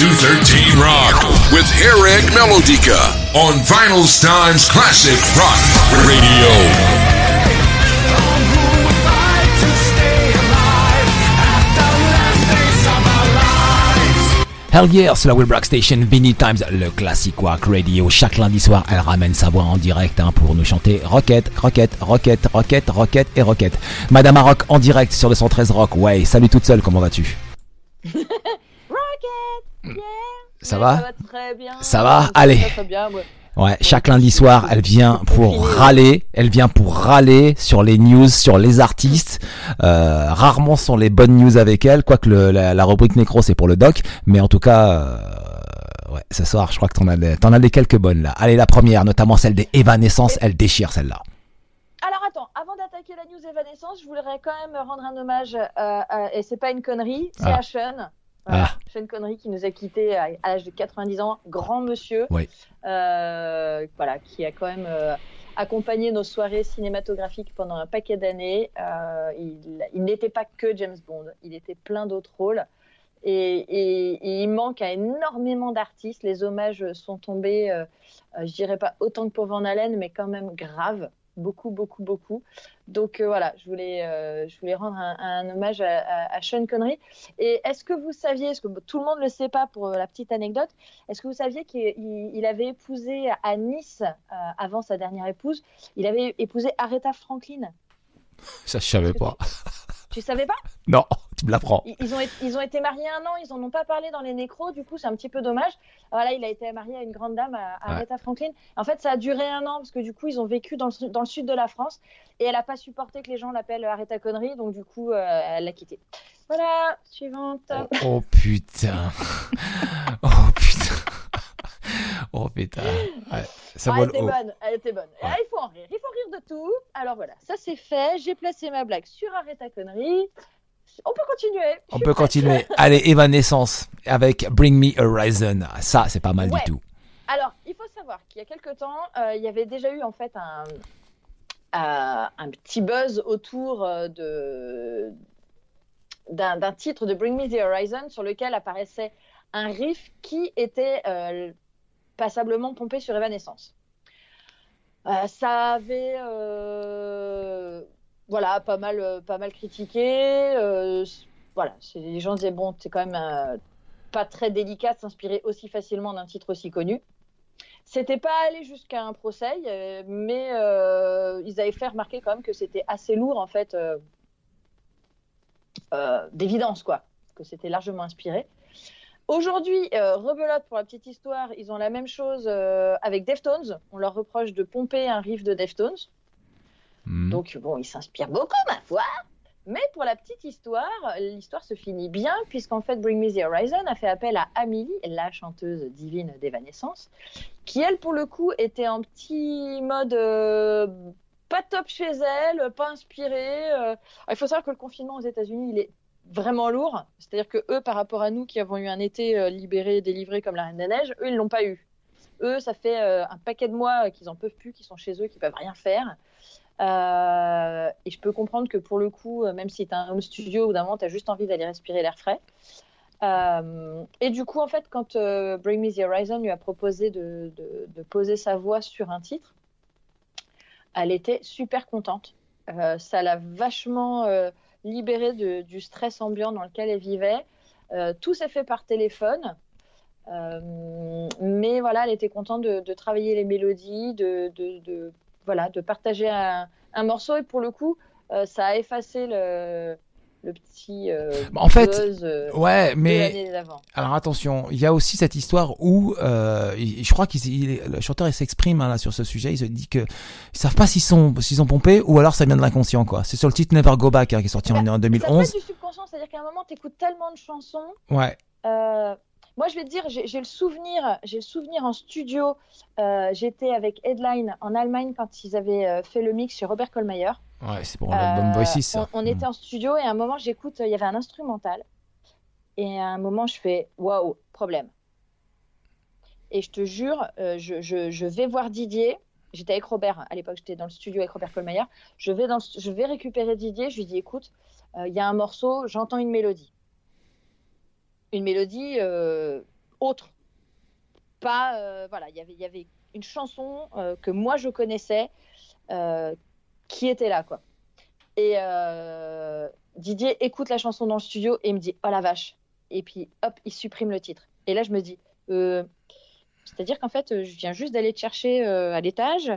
213 Rock with Eric Melodica on Vinyl Times Classic Rock Radio. Hell yeah, c'est la Wilbrock Station, Vinny Times, le classic rock radio. Chaque lundi soir, elle ramène sa voix en direct hein, pour nous chanter Rocket, Rocket, Rocket, Rocket, Rocket et Rocket. Madame Rock en direct sur le 113 Rock. Ouais, salut toute seule, comment vas-tu? yeah. Ça va Ça va très bien. Ça va Ça Allez. Bien, ouais. Ouais, chaque lundi soir, elle vient pour râler, elle vient pour râler sur les news, sur les artistes. Euh, rarement sont les bonnes news avec elle, quoique le, la, la rubrique nécro c'est pour le doc, mais en tout cas, euh, ouais, ce soir, je crois que t'en as, des- t'en as des quelques bonnes là. Allez, la première, notamment celle des Evanescence, elle déchire celle-là. Alors attends, avant d'attaquer la news Evanescence, je voudrais quand même rendre un hommage, euh, et c'est pas une connerie, c'est Ah. Sean. Voilà, Ah. Sean Connery qui nous a quittés à, à l'âge de 90 ans, grand monsieur, Oui. euh, voilà, qui a quand même euh, accompagné nos soirées cinématographiques pendant un paquet d'années. Euh, il il n'était pas que James Bond, il était plein d'autres rôles. Et, et- et il manque à énormément d'artistes. Les hommages sont tombés, je dirais pas autant que pour Van Halen, mais quand même grave. Beaucoup, beaucoup, beaucoup. Donc euh, voilà, je voulais, euh, je voulais rendre un, un hommage à, à- à Sean Connery. Et est-ce que vous saviez, est-ce que tout le monde ne le sait pas pour euh, la petite anecdote, est-ce que vous saviez qu'il il- il avait épousé à Nice, euh, avant sa dernière épouse, il avait épousé Aretha Franklin? Ça, je savais pas. Tu savais pas? Non, tu me l'apprends. ils, ont, été- ils ont été mariés un an, ils en ont pas parlé dans les nécros, du coup c'est un petit peu dommage. Voilà, il a été marié à une grande dame, à, à Ouais. Aretha Franklin. En fait, ça a duré un an parce que du coup ils ont vécu dans le, su- dans le sud de la France et elle a pas supporté que les gens l'appellent Aretha Connery, donc du coup euh, elle l'a quitté. Voilà, suivante. Oh, oh, putain. Oh putain. Oh putain. Ouais, ça Ah, elle le était bonne, elle était bonne. Ouais. Ah, il faut en rire, il faut rire de tout. Alors voilà, ça c'est fait. J'ai placé ma blague sur Aretha Connery. On peut continuer. On peut continuer. Allez, Evanescence avec Bring Me Horizon. Ça, c'est pas mal Ouais. du tout. Alors, il faut savoir qu'il y a quelque temps, euh, il y avait déjà eu en fait un, euh, un petit buzz autour euh, de d'un titre de Bring Me the Horizon sur lequel apparaissait un riff qui était euh, passablement pompé sur Evanescence. Ça avait voilà pas mal euh, pas mal critiqué. euh, voilà, les gens disaient bon, c'est quand même euh, pas très délicat de s'inspirer aussi facilement d'un titre aussi connu. C'était pas allé jusqu'à un procès, mais ils avaient fait remarquer quand même que c'était assez lourd en fait d'évidence quoi, que c'était largement inspiré. Aujourd'hui, rebelote pour la petite histoire, ils ont la même chose avec Deftones. On leur reproche de pomper un riff de Deftones. Hmm. Donc bon, ils s'inspirent beaucoup, ma foi. Mais pour la petite histoire, l'histoire se finit bien, puisqu'en fait, Bring Me the Horizon a fait appel à Amélie, la chanteuse divine d'Evanescence, qui, elle, pour le coup, était en petit mode euh, pas top chez elle, pas inspirée. euh. Alors, il faut savoir que le confinement aux États-Unis, il est vraiment lourd. C'est-à-dire que eux, par rapport à nous qui avons eu un été euh, libéré, délivré comme la Reine des Neiges, eux, ils l'ont pas eu. Eux, ça fait un paquet de mois qu'ils en peuvent plus, qu'ils sont chez eux, qu'ils peuvent rien faire. Euh, et je peux comprendre que pour le coup, euh, même si tu as un home studio, au d'un moment, tu as juste envie d'aller respirer l'air frais. Euh, et du coup, en fait, quand euh, Bring Me the Horizon lui a proposé de, poser sa voix sur un titre, elle était super contente. Ça l'a vachement libérée du stress ambiant dans lequel elle vivait. Tout s'est fait par téléphone. Mais voilà, elle était contente de, travailler les mélodies, de- voilà, de partager un, un morceau. Et pour le coup, euh, ça a effacé le, le petit euh, Bah, en fait, euh, Ouais, mais alors attention, il y a aussi cette histoire où euh, je crois qu'il le chanteur il s'exprime hein, là sur ce sujet. Il se dit que ils savent pas s'ils sont s'ils ont pompé ou alors ça vient de l'inconscient quoi. C'est sur le titre Never Go Back hein, qui est sorti en, en Ça peut 2011. être du subconscient, c'est-à-dire qu'à un moment, tu écoutes tellement de chansons. Ouais. Moi, je vais te dire, j'ai le souvenir, j'ai le souvenir en studio. euh, J'étais avec Headline en Allemagne quand ils avaient euh, fait le mix sur Robert Kollmeyer. Ouais, c'est pour l'album Euh, Voices. ça. On, on Mm. était en studio et à un moment, j'écoute, il y avait un instrumental. Et à un moment, je fais waouh, problème. Et je te jure, euh, je, je- je vais voir Didier. J'étais avec Robert, à l'époque, j'étais dans le studio avec Robert Kollmeyer. Je vais, dans le- je vais récupérer Didier. Je lui dis écoute, euh, il y a un morceau, j'entends une mélodie. Une mélodie, euh, autre. Pas, euh, voilà, il y avait- une chanson euh, que moi je connaissais qui était là, quoi. Et Didier écoute la chanson dans le studio et il me dit Oh la vache. Et puis hop, il supprime le titre. Et là, je me dis C'est-à-dire qu'en fait, je viens juste d'aller te chercher à l'étage,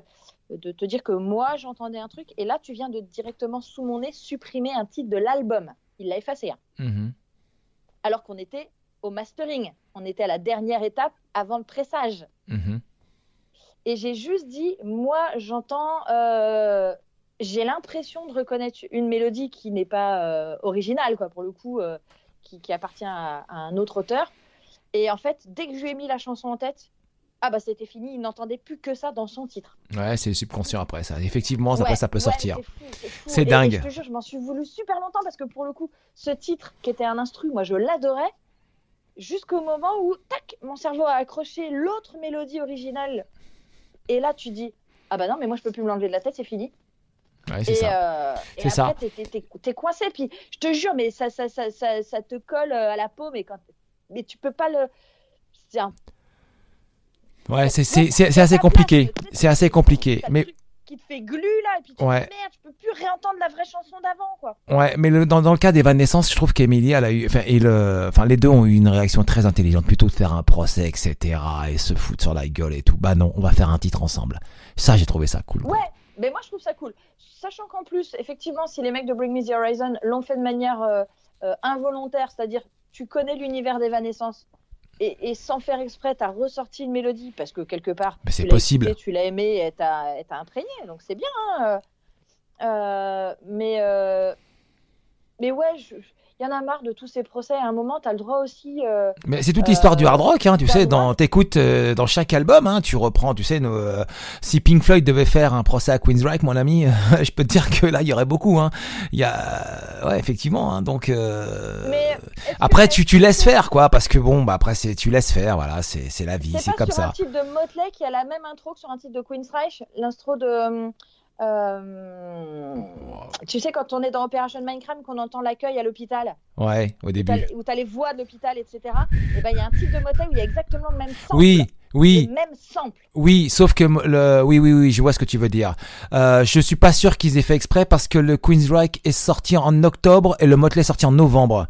de te dire que moi j'entendais un truc, et là, tu viens de directement sous mon nez supprimer un titre de l'album. Il l'a effacé. hein. Mhm. Alors qu'on était au mastering. On était à la dernière étape avant le pressage. Mhm. Et j'ai juste dit, moi, j'entends, euh, j'ai l'impression de reconnaître une mélodie qui n'est pas euh, originale, quoi, pour le coup, euh, qui, qui appartient à, à un autre auteur. Et en fait, dès que je lui ai mis la chanson en tête, ah bah c'était fini, il n'entendait plus que ça dans son titre. Ouais, c'est subconscient après ça. Effectivement, Ouais, ça peut ouais, sortir. c'est dingue. et je te jure, je m'en suis voulu super longtemps parce que pour le coup, ce titre qui était un instru, moi je l'adorais jusqu'au moment où, tac, mon cerveau a accroché l'autre mélodie originale. Et là, tu dis, ah bah non, mais moi je peux plus me l'enlever de la tête, c'est fini. Ouais, c'est ça. euh, C'est ça. t'es- coincé. Puis je te jure, mais ça, ça, ça, ça, ça te colle euh, à la peau, mais quand, mais tu peux pas le. C'est un Ouais, c'est assez compliqué. C'est assez compliqué. Mais qui te fait glu là, et puis tu Ouais. te dis merde, je peux plus réentendre la vraie chanson d'avant, quoi. Ouais, mais le- dans, dans le cas d'Evanescence, je trouve qu'Emilie, elle a eu, enfin, et le, enfin, les deux ont eu une réaction très intelligente, plutôt de faire un procès, etc., et se foutre sur la gueule et tout. Bah non, on va faire un titre ensemble. Ça, j'ai trouvé ça cool. quoi. Ouais, mais moi je trouve ça cool. Sachant qu'en plus, effectivement, si les mecs de Bring Me the Horizon l'ont fait de manière euh, euh, involontaire, c'est-à-dire tu connais l'univers d'Evanescence et, et sans faire exprès, t'as ressorti une mélodie parce que quelque part, Mais c'est tu l'as possible. écouté, tu l'as aimé et t'as t'as imprégné, donc c'est bien. hein, euh, mais, euh, mais ouais, je- il y en a marre de tous ces procès. À un moment, t'as le droit aussi. euh, Mais c'est toute l'histoire du hard rock, hein, tu bah, sais, dans, t'écoutes, euh, dans chaque album, hein, tu reprends, tu sais, nos, euh, si Pink Floyd devait faire un procès à Queensryche, mon ami, je peux te dire que là, il y aurait beaucoup, hein. Il y a, ouais, effectivement, hein, donc, euh, Mais après, tu, tu laisses faire, quoi, parce que bon, bah, après, c'est, tu laisses faire, voilà, c'est, c'est la vie, c'est pas comme sur un ça. titre de Motley qui a la même intro que sur un titre de Queensryche, l'intro de. Euh, tu sais, quand on est dans Operation Mindcrime, qu'on entend l'accueil à l'hôpital, Ouais, au début. t'as- où tu as les voix de l'hôpital, etc., et ben il y a un titre de Motley où il y a exactement le même sample. Oui, oui. Le même sample. Oui, sauf que le, oui, oui, oui, je vois ce que tu veux dire. Euh, je suis pas sûr qu'ils aient fait exprès parce que le Queensryche est sorti en octobre et le Motley est sorti en novembre.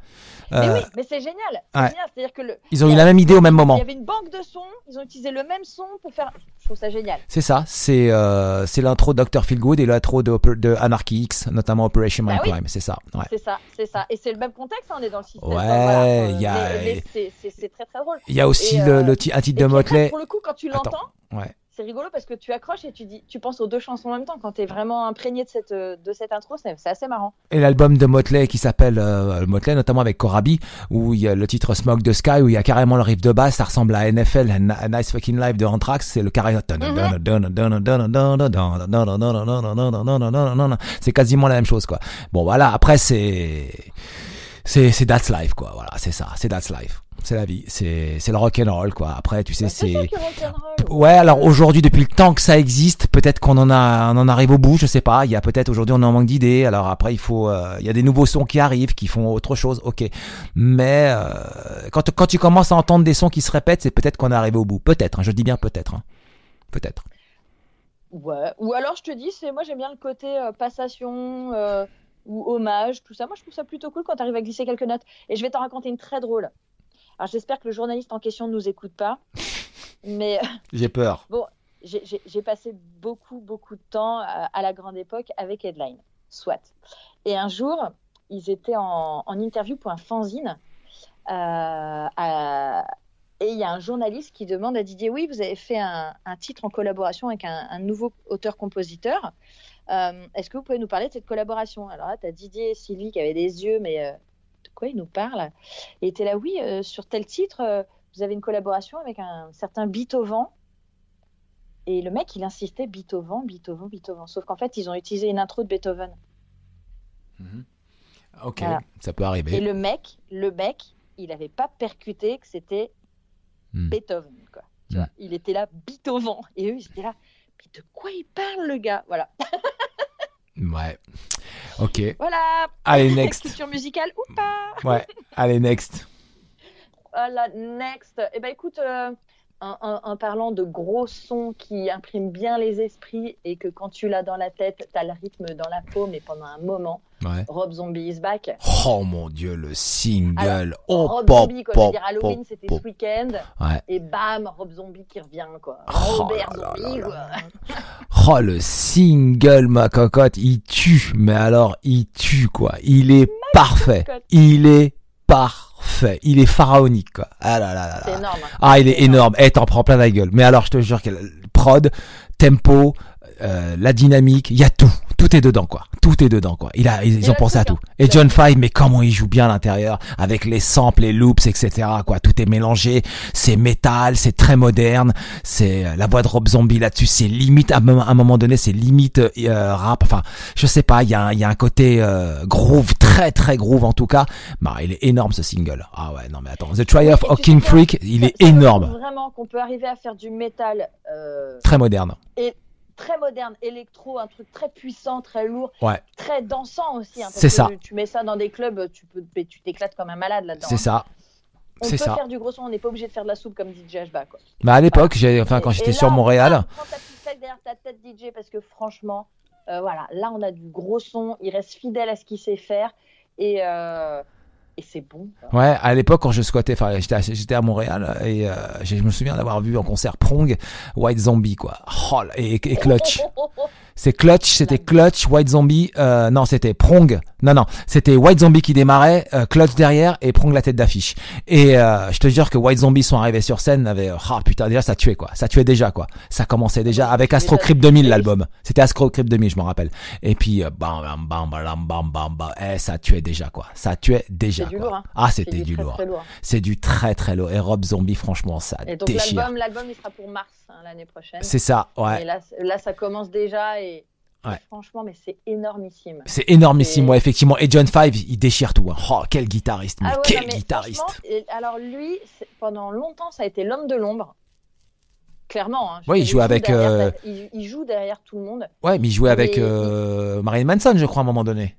Mais Euh, oui, mais c'est génial. C'est ouais. génial. C'est-à-dire que le, Ils ont il eu la même idée au même Il moment. y avait une banque de sons, ils ont utilisé le même son pour faire. Je trouve ça génial. C'est ça, c'est euh, c'est l'intro de Dr. Feelgood et l'intro de, Anarchy X, notamment Operation Bah oui. Mindcrime, c'est ça. Ouais. C'est ça, c'est ça. Et c'est le même contexte, hein, on est dans le système. Ouais, voilà. y a- c'est- très très drôle. Il y a aussi Et, le, euh, le un titre de Motley. Pour le coup, quand tu l'entends, Ouais. C'est rigolo parce que tu accroches et tu dis, tu penses aux deux chansons en même temps. Quand tu es vraiment imprégné de cette, euh, de cette intro, c'est assez marrant. Et l'album de Motley qui s'appelle euh, Motley, notamment avec Corabi, où il y a le titre Smoke the Sky, où il y a carrément le riff de basse, ça ressemble à NFL, a Ni- a Nice Fucking Life de Anthrax, c'est le carré. C'est quasiment la même chose, quoi. Bon, voilà, après, c'est, c'est, c'est That's Life, quoi. Voilà, c'est ça, c'est That's Life. C'est la vie, c'est, c'est le rock and roll, quoi. Après, tu sais, Bah, c'est. Ouais, alors aujourd'hui, depuis le temps que ça existe, peut-être qu'on en a, on en arrive au bout, je sais pas. Il y a peut-être aujourd'hui, on en manque d'idées. Alors après, il faut, euh, il y a des nouveaux sons qui arrivent, qui font autre chose, ok. Mais euh, quand quand tu commences à entendre des sons qui se répètent, c'est peut-être qu'on est arrivé au bout. Peut-être, hein, je dis bien peut-être, hein. peut-être. Ouais. Ou alors, je te dis, c'est moi j'aime bien le côté euh, passation euh, ou hommage, tout ça. Moi, je trouve ça plutôt cool quand tu arrives à glisser quelques notes. Et je vais t'en raconter une très drôle. Alors, j'espère que le journaliste en question ne nous écoute pas. Mais J'ai peur. j'ai- j'ai passé beaucoup, beaucoup de temps à, à la grande époque avec Headline, soit. Et un jour, ils étaient en, en interview pour un fanzine. euh, à- et il y a un journaliste qui demande à Didier Oui, vous avez fait un, un titre en collaboration avec un, un nouveau auteur-compositeur. Euh, Est-ce que vous pouvez nous parler de cette collaboration? Alors là, tu as Didier et Sylvie qui avaient des yeux, mais euh, quoi ils nous parlent Et était là Oui, euh, sur tel titre, euh, vous avez une collaboration avec un certain Beethoven. Et le mec, il insistait Beethoven, Beethoven, Beethoven. Sauf qu'en fait, ils ont utilisé une intro de Beethoven. Ok, Voilà. ça peut Et arriver. le mec, le mec, il n'avait pas percuté que c'était Hmm. Beethoven. Quoi. Vois, il était là, Beethoven. Et eux, ils étaient là, mais de quoi il parle, le gars? Voilà. Ouais. Ok. Voilà. Allez next. Culture musicale ou pas? Ouais. Allez next. voilà, next. Eh ben écoute, euh, en, en- parlant de gros sons qui impriment bien les esprits et que quand tu l'as dans la tête, t'as le rythme dans la peau, mais pendant un moment, Ouais. Rob Zombie is back. Oh mon dieu, le single. oh, Rob pop, Zombie, quoi. Je veux pop, dire, Halloween, pop, c'était pop. ce week-end. Ouais. Et bam, Rob Zombie qui revient, quoi. Oh Robert là là Zombie, là quoi. Oh, le single, ma cocotte, il tue. Mais alors, il tue, quoi. Il est parfait. cocotte. Il est parfait. Il est pharaonique, quoi. Ah là là là C'est énorme. hein. Ah, il est énorme. Eh, t'en prends plein la gueule. Mais alors, je te jure que prod, tempo, euh, la dynamique, il y a tout. Tout est dedans, quoi. Tout est dedans, quoi. Il a, ils, Il ont pensé à tout. Et John Five, mais comment il joue bien à l'intérieur, avec les samples, les loops, etc., quoi. Tout est mélangé. C'est métal, c'est très moderne. C'est euh, la voix de Rob Zombie là-dessus. C'est limite, à un moment- donné, c'est limite euh, rap. Enfin, je sais pas. Il y a, il y a un côté euh, groove, très très groove en tout cas. Bah, il est énorme ce single. Ah ouais, non mais attends. The Triumph et of King Freak, il est énorme. Vraiment qu'on peut arriver à faire du métal euh, Très moderne. Très moderne, électro, un truc très puissant, très lourd, Ouais. très dansant aussi. hein, C'est ça. Tu mets ça dans des clubs, tu peux, tu t'éclates comme un malade là-dedans. C'est hein. ça. On peut ça. faire du gros son, on n'est pas obligé de faire de la soupe comme DJ Ashba. Quoi. Bah à l'époque, enfin quand j'étais sur Montréal, Prends, ta petite derrière ta tête DJ parce que franchement, euh, voilà, là on a du gros son, il reste fidèle à ce qu'il sait faire et, euh, et c'est bon. quoi. ouais, à l'époque quand je squattais, enfin j'étais, à- Montréal et euh, je me souviens d'avoir vu en concert Prong, White Zombie quoi, oh, et Clutch. C'est Clutch, c'était Clutch, White Zombie, euh, non c'était Prong, non non, c'était White Zombie qui démarrait, euh, Clutch derrière et Prong la tête d'affiche. Et euh, je te jure que White Zombie sont arrivés sur scène, avait, ah putain déjà ça tuait quoi, ça tuait déjà quoi, ça commençait déjà avec Astro Crypt 2000 mais- l'album, c'était Astro Crypt 2000 je m'en rappelle. Et puis euh, bam bam bam bam bam bam bam, eh ça tuait déjà quoi, ça tuait déjà quoi. lourd, hein. Ah c'était du très, lourd, c'est du très très lourd. Et Rob Zombie franchement ça Et donc déchire. l'album, l'album il sera pour mars hein, l'année prochaine. C'est ça, Et ouais. là, c- là, ça commence déjà et, et Ouais. franchement, mais c'est énormissime. C'est énormissime, Et- ouais, effectivement. Et John Five, il déchire tout. hein. Oh, quel guitariste, mais Ah ouais, quel non, mais guitariste. et alors lui, pendant longtemps, ça a été l'homme de l'ombre. Clairement. Hein, Ouais, il joue avec, derrière- euh, il, il joue derrière tout le monde. Ouais, mais il jouait avec Mais- euh, Marilyn Manson, je crois, à un moment donné.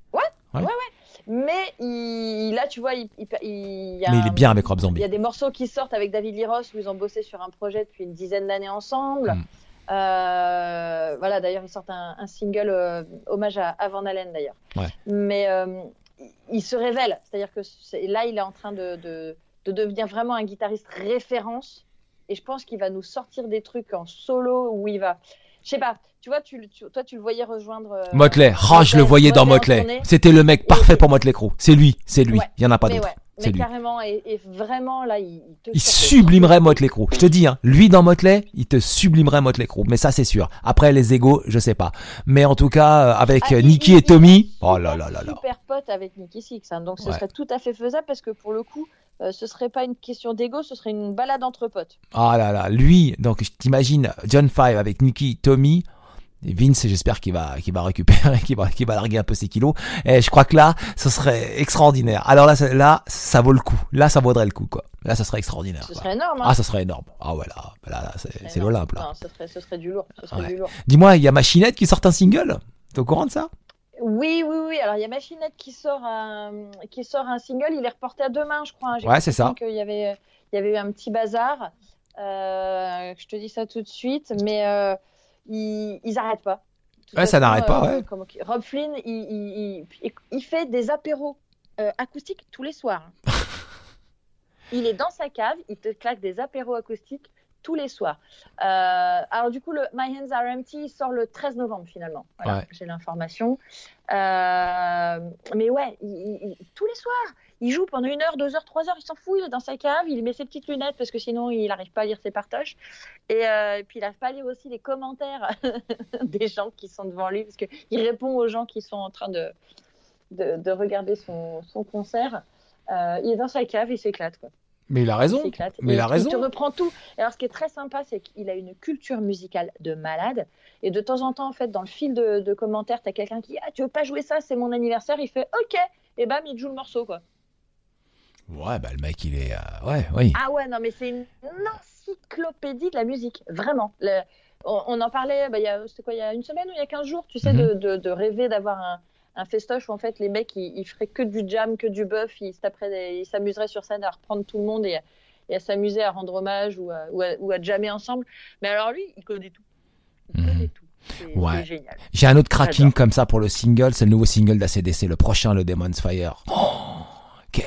Mais il, là, tu vois, il, il, il y a Mais il est un- bien avec Rob Il Zombie. y a des morceaux qui sortent avec David Lee Ross où ils ont bossé sur un projet depuis une dizaine d'années ensemble. Mm. Euh, voilà, d'ailleurs, ils sortent un, un single euh, hommage à, à Van Halen, d'ailleurs. Ouais. Mais euh, il- se révèle, c'est-à-dire que c'est- là, il est en train de, de, de devenir vraiment un guitariste référence. Et je pense qu'il va nous sortir des trucs en solo où il va. Je sais pas, tu vois, tu, tu- toi, tu le voyais rejoindre. euh, Motley. Oh, je le voyais dans Motley. C'était le mec parfait Et- pour Motley Crue. C'est lui, c'est lui. Ouais. Il y en a pas d'autre. ouais, mais carrément, et, et vraiment, là, il, te Il sublimerait Motley Crue. Je te dis, hein, lui dans Motley, il te sublimerait Motley Crue. Mais ça, c'est sûr. Après, les égos, je sais pas. Mais en tout cas, euh, avec Ah, euh, Nicky il- et Tommy, il oh là là là là. Super pote avec Nicky Six, hein, donc ce Ouais. serait tout à fait faisable parce que pour le coup, euh, ce serait pas une question d'ego, ce serait une balade entre potes. Ah là là, lui, donc je t'imagine John Five avec Nicky, Tommy, Vince, j'espère qu'il va, qu'il va récupérer, qu'il va, qu'il va larguer un peu ses kilos. Et je crois que là, ce serait extraordinaire. Alors là, ça- là, ça vaut le coup. Là, ça vaudrait le coup, quoi. Là, ça serait extraordinaire. Ce quoi. serait énorme. Hein. Ah, ça serait énorme. Ah ouais, là, là, là, c'est, l'Olympe, là. Non, ce serait, ce serait du lourd. Ouais. lourd. Dis-moi, il y a Machinette qui sort un single? T'es au courant de ça? Oui, oui, oui. Alors il y a Machinette qui sort un, qui sort un single. Il est reporté à demain, je crois. hein. Ouais, c'est ça. qu'il y avait, il y avait eu un petit bazar. Euh, je te dis ça tout de suite, mais euh, ils, ils arrêtent pas. Ouais, ça n'arrête pas, euh, ouais. comment- Rob Flynn, il, il, il- il fait des apéros euh, acoustiques tous les soirs. il est dans sa cave, il te claque des apéros acoustiques tous les soirs. Euh, alors du coup, le My Hands Are Empty il sort le 13 novembre finalement. Voilà, Ouais. j'ai l'information. Euh, mais ouais, il- il- il- tous les soirs, il joue pendant une heure, deux heures, trois heures, il s'en fout, il est dans sa cave, il met ses petites lunettes parce que sinon il n'arrive pas à lire ses partages. Et, euh, et puis il n'arrive pas à lire aussi les commentaires des gens qui sont devant lui parce qu'il répond aux gens qui sont en train de, de, de regarder son, son concert. Euh, il est dans sa cave, il s'éclate. Quoi. Mais il a Il raison. s'éclate. Mais il a raison. te reprend tout. Et alors, ce qui est très sympa, c'est qu'il a une culture musicale de malade. Et de temps en temps, en fait, dans le fil de, de commentaires, tu as quelqu'un qui dit Ah, tu veux pas jouer ça C'est mon anniversaire. Il fait OK. Et bam, il te joue le morceau, quoi. Ouais, bah le mec, il est. euh, Ouais, oui. Ah ouais, non, mais c'est une encyclopédie de la musique. Vraiment. Le- on, on en parlait, bah, il y a, c'était quoi, il y a une semaine ou il y a 15 jours, tu sais, Mhm. de, de- de rêver d'avoir un, un festoche où en fait les mecs ils, ils feraient que du jam, que du buff, ils s'amuseraient sur scène à reprendre tout le monde et, et à s'amuser à rendre hommage ou à, ou, à, ou à jammer ensemble. Mais alors lui, il connaît tout. Il Mhm. connaît tout. Ouais. J'ai un autre cracking comme ça pour le single, c'est le nouveau single d'ACDC, le prochain, le Demon's Fire. Oh,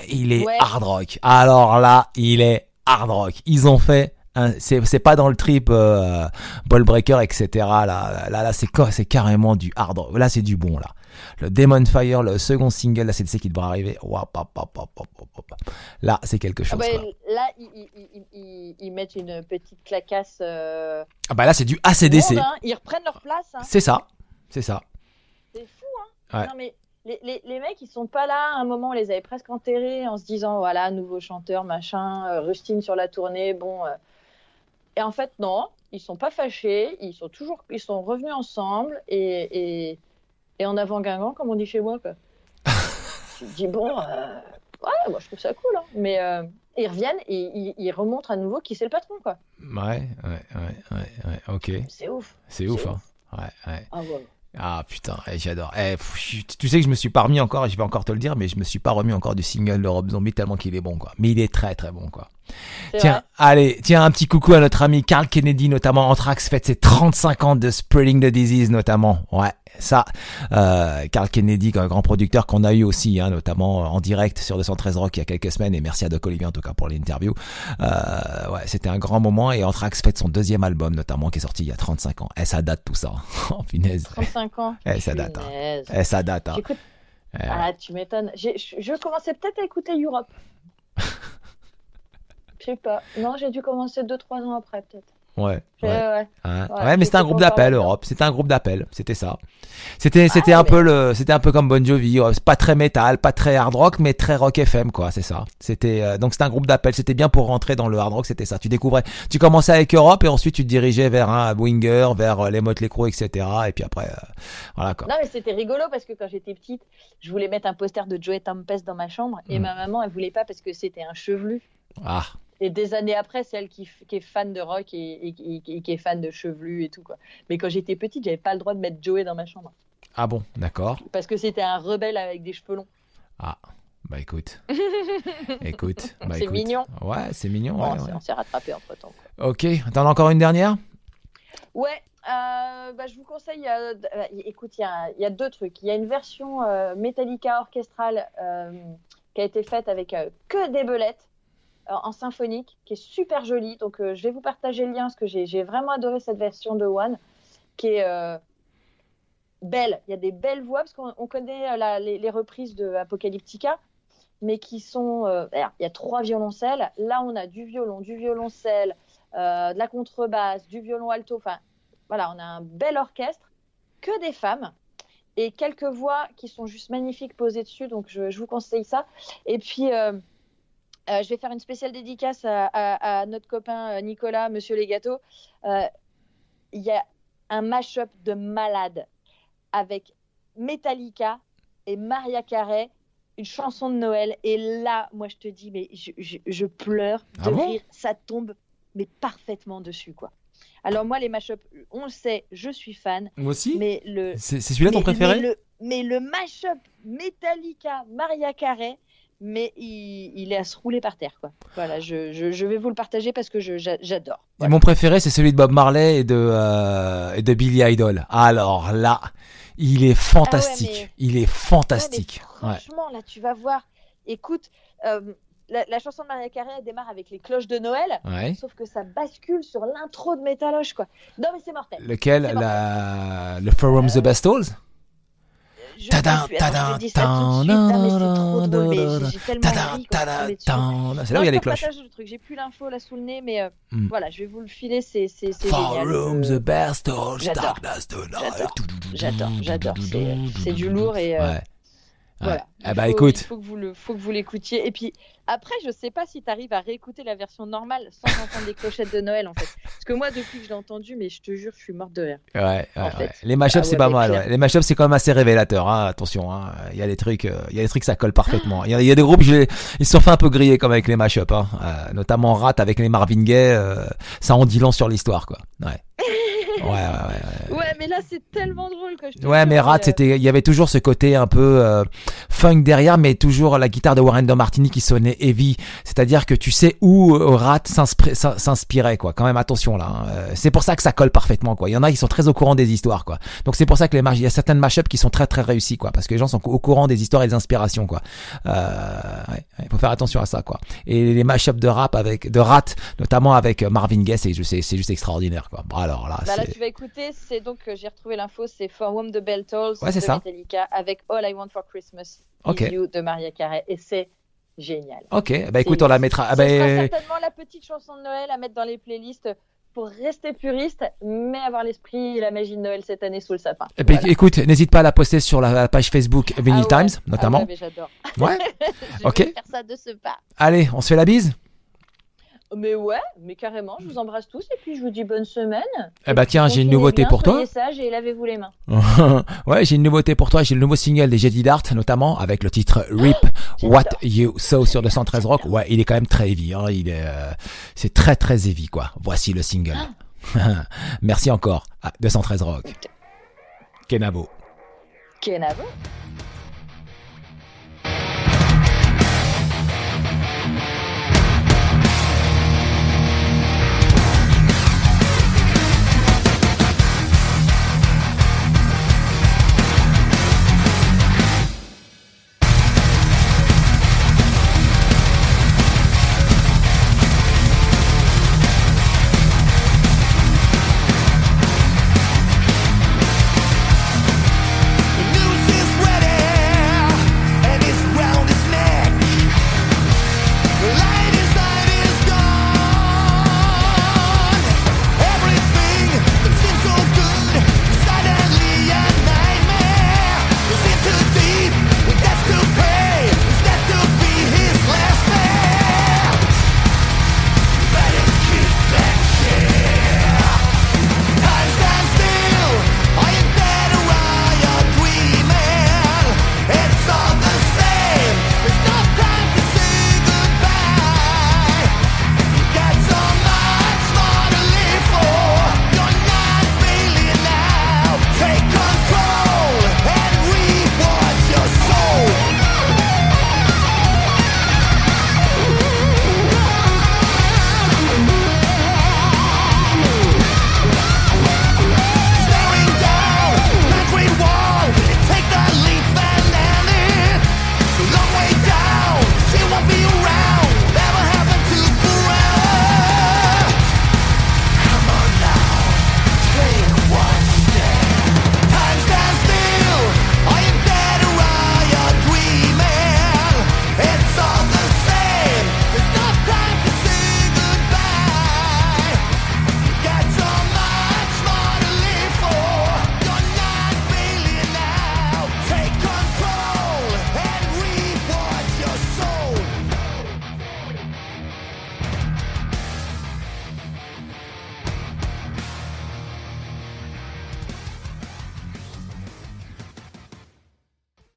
il est Ouais. hard rock. Alors là, il est hard rock. Ils ont fait c'est c'est pas dans le trip euh, ball breaker etc là là là c'est c'est carrément du hard rock là c'est du bon là le Demon Fire le second single d'ACDC qui devra arriver Ouah, pop, pop, pop, pop, pop, pop. là c'est quelque Ah chose bah, là, ils, ils- ils- ils- ils mettent une petite clacasse. euh, ah bah là c'est du ACDC monde, hein. Ils reprennent leur place. hein. c'est ça c'est ça C'est fou, hein. Ouais. Non, mais les, les, les mecs, ils sont pas là. À un moment, on les avait presque enterrés en se disant voilà, nouveau chanteur, machin, euh, rustine sur la tournée. Bon. euh. Et en fait, non, ils sont pas fâchés. Ils sont toujours, ils sont revenus ensemble et, et, et en avant Guingamp, comme on dit chez moi. Quoi. tu te dis bon, euh, ouais, moi je trouve ça cool. hein. Mais euh, ils reviennent et ils, ils remontrent à nouveau qui c'est le patron. quoi. ouais ouais ouais ouais, ouais ok C'est ouf. c'est ouf hein ouais ouais Ah ouais. Ah putain, eh, j'adore. Eh, pff, tu sais que je me suis pas remis encore, et je vais encore te le dire, mais je me suis pas remis encore du single de Rob Zombie tellement qu'il est bon, quoi. Mais il est très très bon, quoi. Tiens, vrai. allez, tiens un petit coucou à notre ami Carl Kennedy, notamment Anthrax fête ses 35 ans de Spreading the Disease, notamment. Ouais, ça, euh, Carl Kennedy, un grand producteur qu'on a eu aussi, hein, notamment en direct sur 213 Rock il y a quelques semaines, et merci à Doc Olivier en tout cas pour l'interview. Euh, ouais, c'était un grand moment, et Anthrax fête son deuxième album, notamment, qui est sorti il y a 35 ans. Eh, ça date tout ça. oh, punaise. 35 ans. Eh, ça date, hein. Punaise. Eh, ça date, hein. Ah, tu m'étonnes. Je commençais peut-être à écouter Europe. Je sais pas. Non, j'ai dû commencer 2-3 ans après, peut-être. Ouais, Ouais, ouais. ouais. Mais c'était un groupe d'appel, Europe. C'était un groupe d'appel. C'était ça. C'était, c'était un peu le, c'était un peu comme Bon Jovi. C'est pas très métal, pas très hard rock, mais très rock FM, quoi. C'est ça. C'était, euh, donc c'était un groupe d'appel. C'était bien pour rentrer dans le hard rock. C'était ça. Tu découvrais, tu commençais avec Europe et ensuite tu te dirigeais vers un Winger, vers euh, les Motley Crue, etc. Et puis après, euh, voilà, quoi. Non, mais c'était rigolo parce que quand j'étais petite, je voulais mettre un poster de Joey Tempest dans ma chambre et Mm. ma maman, elle voulait pas parce que c'était un chevelu. Ah, Et des années après, c'est elle qui, est fan de rock et, et- et- et qui est fan de chevelu et tout, quoi. Mais quand j'étais petite, j'avais pas le droit de mettre Joey dans ma chambre ah bon, d'accord. parce que c'était un rebelle avec des cheveux longs. Ah, bah écoute, écoute, bah C'est écoute. mignon. Ouais, c'est mignon. Bon, ouais, on s'est- rattrapé entre temps. Ok, t'en as encore une dernière? Ouais, euh, bah, je vous conseille. euh, euh, écoute, il y y a deux trucs. Il y a une version Metallica orchestrale qui a été faite avec que des belettes en symphonique, qui est super jolie. Donc, euh, je vais vous partager le lien parce que j'ai vraiment adoré cette version de One, qui est euh, belle. Il y a des belles voix parce qu'on on connaît euh, les, reprises de Apocalyptica. Mais qui sont. euh, il y a trois violoncelles. Là, on a du violon, du violoncelle, euh, de la contrebasse, du violon alto. Enfin, voilà, on a un bel orchestre, que des femmes, et quelques voix qui sont juste magnifiques posées dessus, donc je, vous conseille ça. Et puis, euh, euh, je vais faire une spéciale dédicace à, à- à notre copain euh, Nicolas, Monsieur Les Gâteaux. Euh, Il y a un mash-up de malade avec Metallica et Maria Carey, une chanson de Noël. Et là, moi, je te dis, mais je, je- je pleure de Ah bon rire. Ça tombe, mais parfaitement dessus, quoi. Alors moi, les mash-up, on le sait, je suis fan, Moi aussi. mais le C'est celui-là ton préféré mais le, mais le mash-up Metallica Maria Carey, mais il, il est à se rouler par terre, quoi. Voilà, je, je, je vais vous le partager parce que j'adore. Et mon préféré, c'est celui de Bob Marley et de, euh, et de Billy Idol. Alors là, il est fantastique. Ah ouais, Il est fantastique. Ouais, mais Ouais. franchement, là, tu vas voir. Écoute, euh, la, la chanson de Maria Carey elle démarre avec les cloches de Noël. Ouais. Sauf que ça bascule sur l'intro de Métaloche, quoi. Non, mais c'est mortel. Lequel? La... Le Forum the Bestals Je, Tadam, je- attends, tadam, je dis ça tout de suite. Non, mais c'est trop drôle. mais j'ai- J'ai tellement Tadam, envie qu'on tadam, se met dessus. tadam. C'est là où il y a les cloches. partage le truc. J'ai plus l'info là sous le nez, mais voilà, je vais vous le filer. C'est génial. The Bestals, j'adore. Darkness. J'adore. J'adore, j'adore. C'est du lourd et. Voilà. Eh bah faut- écoute, il faut que vous le, faut que vous l'écoutiez. Et puis après, je sais pas si tu arrives à réécouter la version normale sans entendre des clochettes de Noël en fait. Parce que moi, depuis que je l'ai entendu, mais je te jure, je suis morte de rire. Ouais, ouais, ouais. Les mashups Ah c'est ouais, pas mal. Les mashups c'est quand même assez révélateur. Hein. Attention, hein. il y a des trucs, euh, il y a des trucs ça colle parfaitement. Il y a, il y a des groupes, je les- ils se sont fait un peu griller comme avec les mashups, hein. Euh, notamment Rat avec les Marvin Gaye. euh, ça en dit long sur l'histoire, quoi. Ouais. Ouais, ouais, ouais. Ouais, mais là, c'est tellement drôle que je Ouais, mais Rat, euh, c'était, il y avait toujours ce côté un peu euh, funk derrière, mais toujours la guitare de Warren de Martini qui sonnait heavy. C'est-à-dire que tu sais où euh, Rat s'inspir- s'in- s'inspirait, quoi. Quand même, attention là. hein. Euh, C'est pour ça que ça colle parfaitement, quoi. Il y en a, ils sont très au courant des histoires, quoi. Donc c'est pour ça que les il y a certaines mashups qui sont très très réussies, quoi, parce que les gens sont au courant des histoires et des inspirations, quoi. Euh, ouais, il faut faire attention à ça, quoi. Et les mashups de rap avec de Rat, notamment avec Marvin Gaye, c'est juste extraordinaire, quoi. Bon, alors là, Bah là, tu vas écouter, c'est donc, euh, j'ai retrouvé l'info, c'est For Whom the Bell Tolls Ouais, c'est de ça. Metallica avec All I Want for Christmas Ok. Is You de Maria Carey. Et c'est génial. Ok, bah écoute, on la mettra. ah, bah, sera certainement la petite chanson de Noël à mettre dans les playlists pour rester puriste, mais avoir l'esprit et la magie de Noël cette année sous le sapin. Eh ben, Voilà. écoute, n'hésite pas à la poster sur la page Facebook Vinyl Ah ouais. Times, Ah notamment. ouais, mais j'adore. Ouais. Je Ok. vais faire ça de ce pas. Allez, on se fait la bise Mais ouais, mais carrément, je vous embrasse tous et puis je vous dis bonne semaine. Eh bah tiens, j'ai une nouveauté bien, pour toi. Sages et lavez-vous les mains. ouais, j'ai une nouveauté pour toi. J'ai le nouveau single des Jedi Dart, notamment avec le titre Rip What You Saw sur 213 Rock. Ouais, il est quand même très heavy. Hein. Il est, euh, c'est très très heavy quoi. Voici le single. Merci encore à 213 Rock. Kenavo. Kenavo.